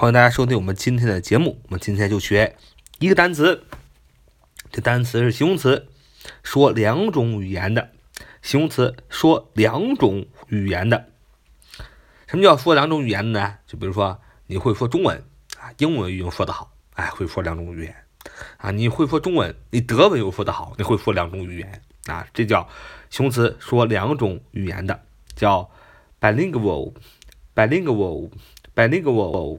欢迎大家收听我们今天的节目。我们今天就学一个单词，这单词是形容词，说两种语言的形容词，说两种语言的。什么叫说两种语言的呢？就比如说你会说中文啊，英文又说得好，哎，会说两种语言啊。你会说中文，你德文又说得好，你会说两种语言啊。这叫形容词，说两种语言的，叫 bilingual，bilingual，bilingual。bilingual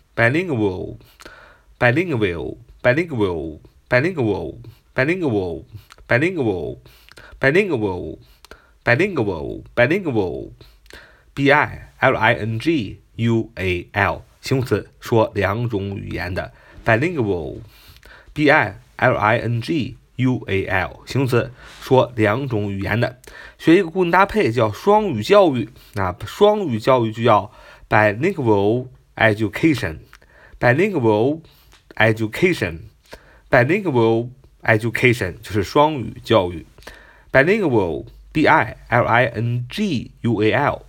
bilingual, bilingual, bilingual, bilingual, bilingual, bilingual, bilingual, b i l i n g u a l 形容词说两种语言的 bilingual, b i l i n g u a l 形容词说两种语言的，学一个固定搭配叫双语教育，那双语教育就叫 bilingual。education, bilingual education, bilingual education 就是双语教育，bilingual, b i l i n g u a l,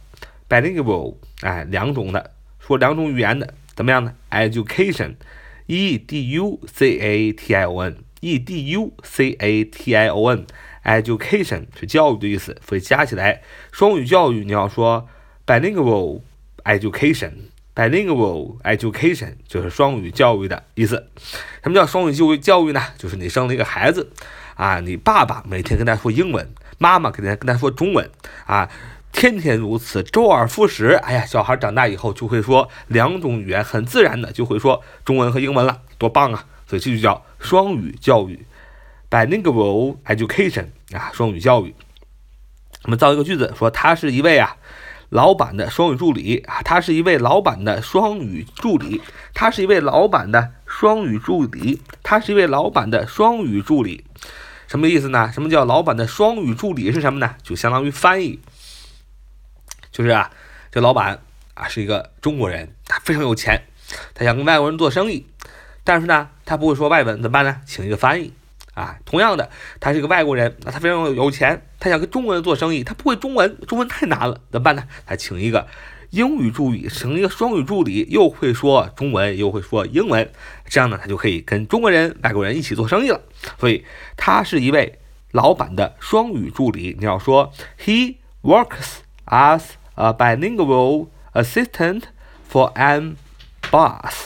bilingual 哎两种的，说两种语言的怎么样呢？education, e d u c a t i o n, e d u c a t i o n, education 是教育的意思，所以加起来双语教育你要说 bilingual education。 Bilingual education 就是双语教育的意思。什么叫双语教育教育呢？就是你生了一个孩子啊，你爸爸每天跟他说英文，妈妈跟他跟他说中文啊，天天如此，周而复始。哎呀，小孩长大以后就会说两种语言，很自然的就会说中文和英文了，多棒啊！所以这就叫双语教育，bilingual education 啊，双语教育。我们造一个句子，说他是一位啊。老板的双语助理啊，他是一位老板的双语助理，他是一位老板的双语助理，他是一位老板的双语助理，什么意思呢？什么叫老板的双语助理是什么呢？就相当于翻译，就是啊，这老板啊是一个中国人，他非常有钱，他想跟外国人做生意，但是呢，他不会说外文，怎么办呢？请一个翻译。啊，同样的，他是个外国人，那他非常有钱，他想跟中国人做生意，他不会中文，中文太难了，怎么办呢？他请一个英语助理，请一个双语助理，又会说中文，又会说英文，这样呢，他就可以跟中国人、外国人一起做生意了。所以，他是一位老板的双语助理。你要说，He works as a bilingual assistant for an boss。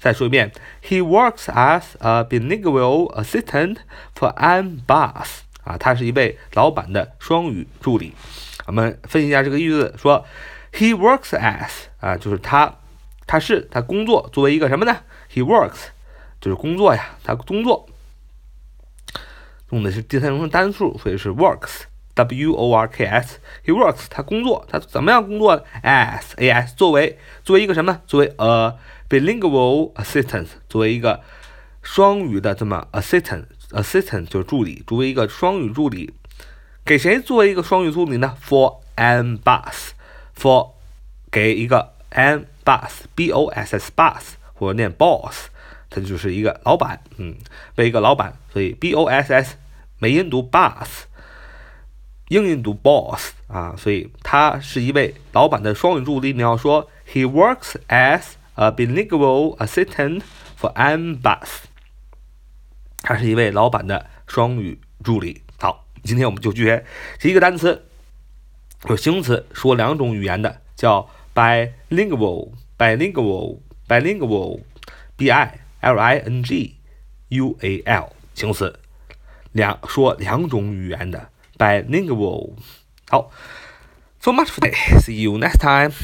再说一遍，He works as a bilingual assistant for an boss。啊，他是一位老板的双语助理。我们分析一下这个意思，说 He works as 啊，就是他，他是他工作作为一个什么呢？He works 就是工作呀，他工作用的是第三人称单数，所以是 works W O R K S，he works 他工作，他怎么样工作？as a s 作为作为一个什么？作为 a bilingual assistant 作为一个双语的这么 assistant assistant 就是助理，作为一个双语助理，给谁作为一个双语助理呢？For an boss for 给一个 an boss b o s s boss 或者念 boss，它就是一个老板，嗯，为一个老板，所以 b o s s 美音读 boss，英音读 boss 啊，所以他是一位老板的双语助理。你要说 he works as a bilingual assistant for an boss，他是一位老板的双语助理。好，今天我们就学这一个单词，有形容词说两种语言的，叫 bilingual，bilingual，bilingual，b i l i n g u a l，形容词，两说两种语言的 bilingual。好，so much for today. See you next time。